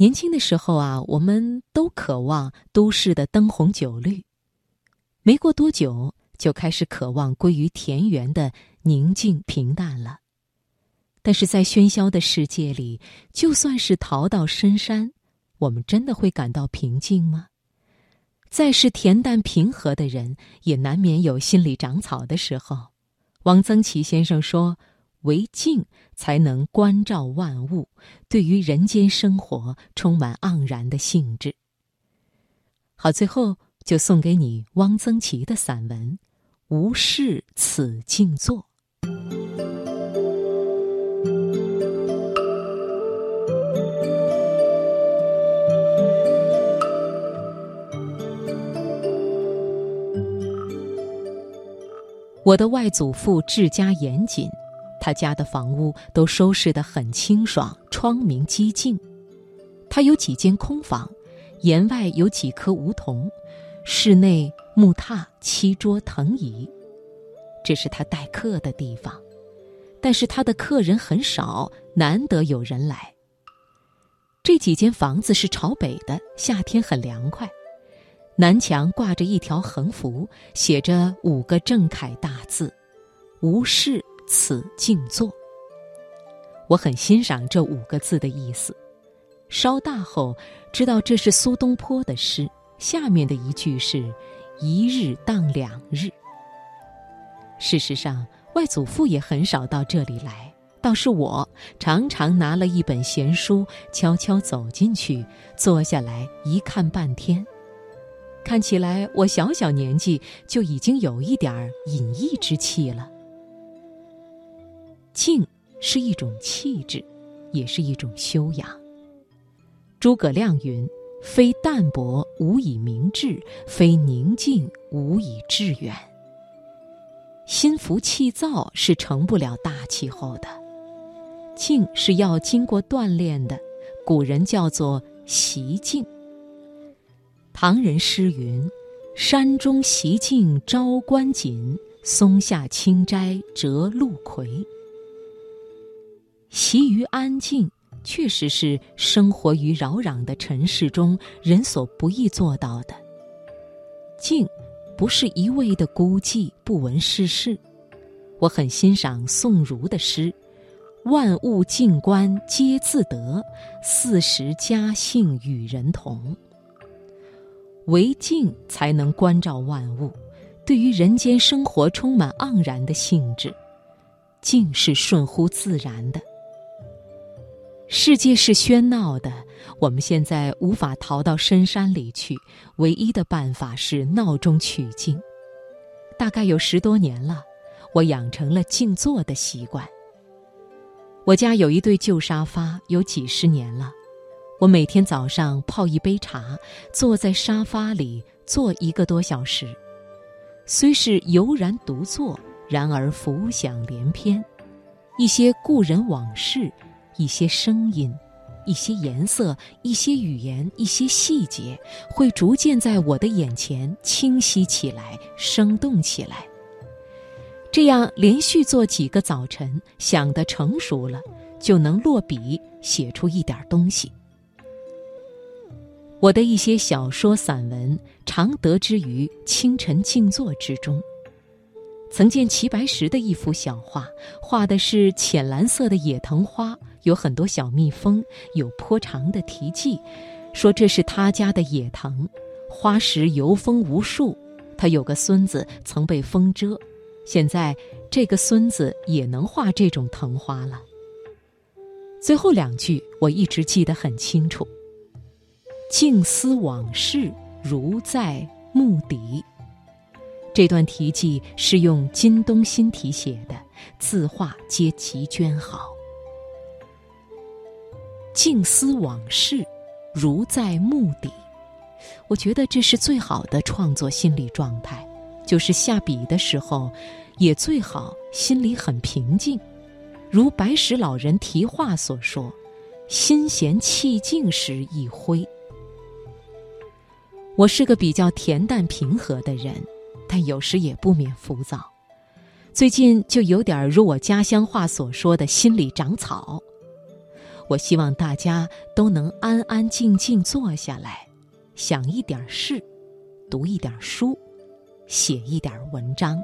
年轻的时候啊，我们都渴望都市的灯红酒绿，没过多久就开始渴望归于田园的宁静平淡了。但是在喧嚣的世界里，就算是逃到深山，我们真的会感到平静吗？再是恬淡平和的人，也难免有心里长草的时候。汪曾祺先生说。为静，才能关照万物，对于人间生活充满盎然的兴致。好，最后就送给你汪曾祺的散文《无事此静坐》。我的外祖父治家严谨。他家的房屋都收拾得很清爽，窗明几净。他有几间空房，檐外有几棵梧桐，室内木榻、七桌、藤椅。这是他待客的地方，但是他的客人很少，难得有人来。这几间房子是朝北的，夏天很凉快。南墙挂着一条横幅，写着五个正楷大字：“无事。”此静坐，我很欣赏这五个字的意思。稍大后，知道这是苏东坡的诗。下面的一句是“一日当两日”。事实上，外祖父也很少到这里来，倒是我常常拿了一本闲书，悄悄走进去，坐下来一看半天。看起来，我小小年纪就已经有一点隐逸之气了。静是一种气质，也是一种修养。诸葛亮云：“非淡泊无以明志，非宁静无以致远。”心浮气躁是成不了大气候的，静是要经过锻炼的。古人叫做习静。唐人诗云：“山中习静朝观锦，松下清斋折露葵。”习于安静，确实是生活于扰攘的尘世中人所不易做到的。静，不是一味的孤寂不闻世事。我很欣赏宋儒的诗：“万物静观皆自得，四时佳兴与人同。”唯静才能关照万物，对于人间生活充满盎然的兴致。静是顺乎自然的。世界是喧闹的，我们现在无法逃到深山里去，唯一的办法是闹中取静。大概有十多年了，我养成了静坐的习惯。我家有一对旧沙发，有几十年了。我每天早上泡一杯茶，坐在沙发里坐一个多小时。虽是悠然独坐，然而浮想联翩，一些故人往事。一些声音，一些颜色，一些语言，一些细节，会逐渐在我的眼前清晰起来，生动起来。这样连续做几个早晨，想得成熟了，就能落笔写出一点东西。我的一些小说、散文，常得之于清晨静坐之中。曾见齐白石的一幅小画，画的是浅蓝色的野藤花，有很多小蜜蜂，有颇长的题记，说这是他家的野藤，花时游蜂无数。他有个孙子曾被风蛰，现在这个孙子也能画这种藤花了。最后两句我一直记得很清楚：“静思往事，如在目底。”这段题记是用金东新题写的，字画皆极娟好。静思往事，如在目底。我觉得这是最好的创作心理状态，就是下笔的时候，也最好心里很平静。如白石老人题画所说：“心闲气静时一挥。”我是个比较恬淡平和的人。但有时也不免浮躁，最近就有点如我家乡话所说的心里长草。我希望大家都能安安静静坐下来，想一点事，读一点书，写一点文章。